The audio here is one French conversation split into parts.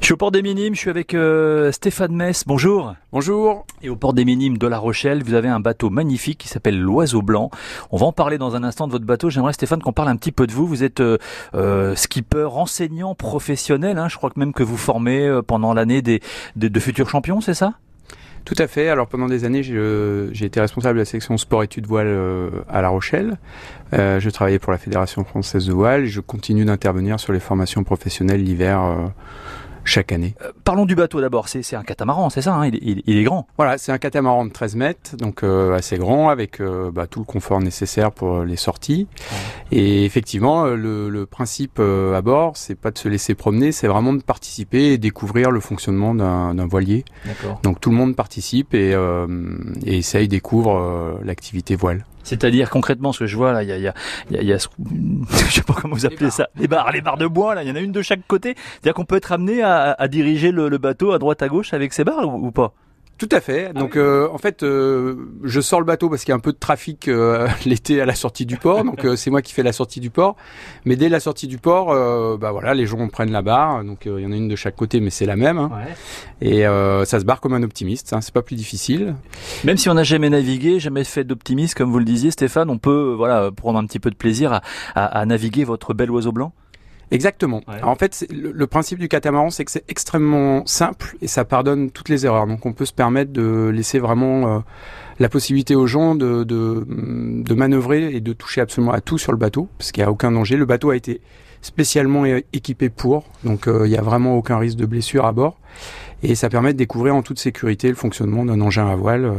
Je suis au port des Minimes, je suis avec euh, Stéphane Metz. Bonjour. Bonjour. Et au port des Minimes de La Rochelle, vous avez un bateau magnifique qui s'appelle l'Oiseau Blanc. On va en parler dans un instant de votre bateau. J'aimerais Stéphane qu'on parle un petit peu de vous. Vous êtes euh, euh, skipper, enseignant professionnel. Hein. Je crois que même que vous formez pendant l'année des, des- de futurs champions, c'est ça? Tout à fait. Alors pendant des années, j'ai été responsable de la section sport-études voile à La Rochelle. Euh, je travaillais pour la Fédération française de voile. et Je continue d'intervenir sur les formations professionnelles l'hiver chaque année. Euh, Parlons du bateau d'abord. C'est c'est un catamaran, c'est ça hein il, est- il- il est grand. Voilà, c'est un catamaran de 13 mètres, donc euh, assez grand, avec euh, bah, tout le confort nécessaire pour les sorties. Et effectivement, euh, le, le principe euh, à bord, c'est pas de se laisser promener, c'est vraiment de participer et découvrir le fonctionnement d'un d'un voilier. D'accord. Donc tout le monde participe et, euh, et essaye, découvre euh, l'activité voile. C'est-à-dire concrètement, ce que je vois là, il y a, il y a, il y a, il y a ce- je sais pas comment vous appelez barres. ça, les barres, les barres de bois là. Il y en a une de chaque côté. C'est-à-dire qu'on peut être amené à, à diriger le, le bateau à droite à gauche avec ces barres ou, ou pas? Tout à fait. Donc euh, en fait, euh, je sors le bateau parce qu'il y a un peu de trafic euh, l'été à la sortie du port. Donc euh, c'est moi qui fais la sortie du port. Mais dès la sortie du port, euh, bah voilà, les gens prennent la barre. Donc euh, il y en a une de chaque côté, mais c'est la même. hein. Et euh, ça se barre comme un optimiste. Hein. C'est pas plus difficile. Même si on n'a jamais navigué, jamais fait d'optimisme, comme vous le disiez, Stéphane, on peut, voilà, prendre un petit peu de plaisir à, à, à naviguer votre bel oiseau blanc? Exactement. Ouais. Alors, en fait, le, le principe du catamaran, c'est que c'est extrêmement simple et ça pardonne toutes les erreurs. Donc, on peut se permettre de laisser vraiment euh, la possibilité aux gens de, de, de manœuvrer et de toucher absolument à tout sur le bateau, parce qu'il n'y a aucun danger. Le bateau a été spécialement équipé pour, donc euh, il n'y a vraiment aucun risque de blessure à bord. Et ça permet de découvrir en toute sécurité le fonctionnement d'un engin à voile euh,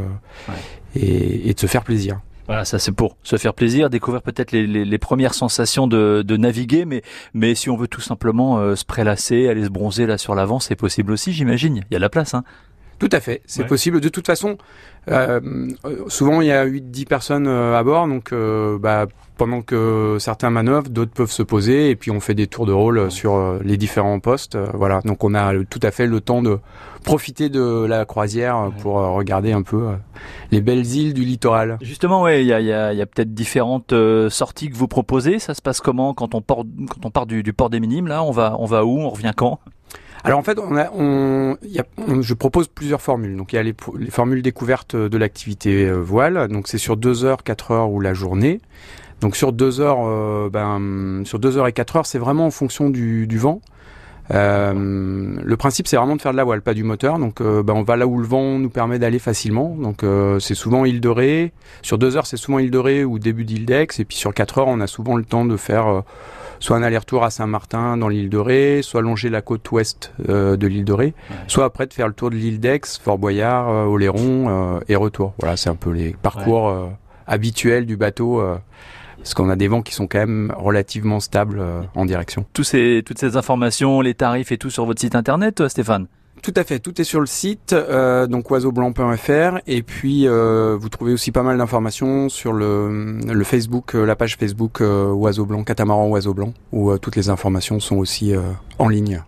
Ouais. et, et de se faire plaisir. Voilà, ça c'est pour se faire plaisir, découvrir peut-être les, les, premières sensations de, de naviguer, mais, mais si on veut tout simplement euh, se prélasser, aller se bronzer là sur l'avant, c'est possible aussi, j'imagine. Il y a la place, hein. Tout à fait, c'est Ouais. possible. De toute façon, euh, euh, souvent il y a 8-10 personnes euh, à bord, donc euh, bah, pendant que certains manœuvrent, d'autres peuvent se poser, et puis on fait des tours de rôle sur les différents postes. voilà, donc on a tout à fait le temps de profiter de la croisière Ouais. pour regarder un peu les belles îles du littoral. Justement, ouais, il y a, il y a, il y a peut-être différentes sorties que vous proposez. Ça se passe comment quand on part, quand on part du, du port des Minimes Là, on va, on va où? On revient quand? Alors en fait, on a, on, je propose plusieurs formules. Donc il y a les, formules découvertes de l'activité euh, voile. Donc c'est sur 2 heures, 4 heures ou la journée. Donc sur 2 heures, euh, ben, sur 2 heures et 4 heures, c'est vraiment en fonction du vent. Euh, le principe, c'est vraiment de faire de la voile, pas du moteur. Donc, euh, ben, on va là où le vent nous permet d'aller facilement. Donc, euh, c'est souvent île de Ré. Sur deux heures, c'est souvent île de Ré ou début d'île d'Aix. Et puis sur quatre heures, on a souvent le temps de faire soit un aller-retour à Saint-Martin dans l'île de Ré, soit longer la côte ouest euh, de l'île de Ré, soit après de faire le tour de l'île d'Aix, Fort Boyard, euh, Oléron euh, et retour. Voilà, c'est un peu les parcours habituels du bateau. Parce qu'on a des vents qui sont quand même relativement stables euh, en direction. Tous ces, Toutes ces informations, les tarifs et tout sur votre site internet, euh, Stéphane? Tout à fait, tout est sur le site, euh, donc oiseaublanc.fr, et puis euh, vous trouvez aussi pas mal d'informations sur le, le Facebook, euh, la page Facebook euh, Oiseau Blanc, Catamaran Oiseau Blanc, où euh, toutes les informations sont aussi euh, en ligne.